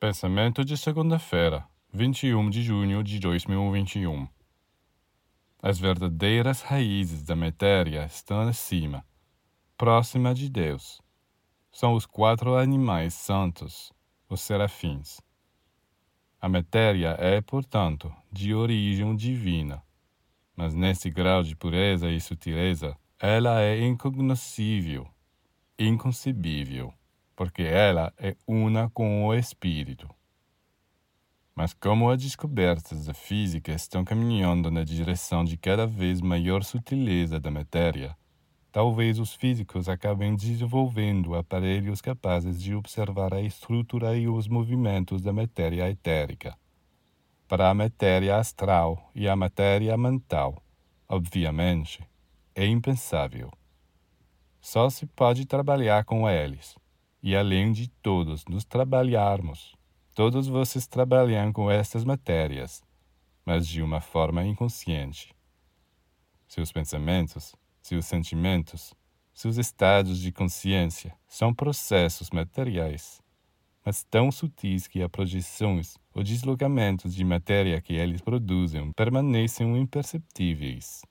Pensamento de segunda-feira, 21 de junho de 2021. As verdadeiras raízes da matéria estão acima, próxima de Deus. São os quatro animais santos, os serafins. A matéria é, portanto, de origem divina, mas nesse grau de pureza e sutileza, ela é incognoscível, inconcebível porque ela é una com o espírito. Mas como as descobertas da física estão caminhando na direção de cada vez maior sutileza da matéria, talvez os físicos acabem desenvolvendo aparelhos capazes de observar a estrutura e os movimentos da matéria etérica. Para a matéria astral e a matéria mental, obviamente, é impensável. Só se pode trabalhar com eles e além de todos nos trabalharmos. Todos vocês trabalham com estas matérias, mas de uma forma inconsciente. Seus pensamentos, seus sentimentos, seus estados de consciência são processos materiais, mas tão sutis que as projeções ou deslocamentos de matéria que eles produzem permanecem imperceptíveis.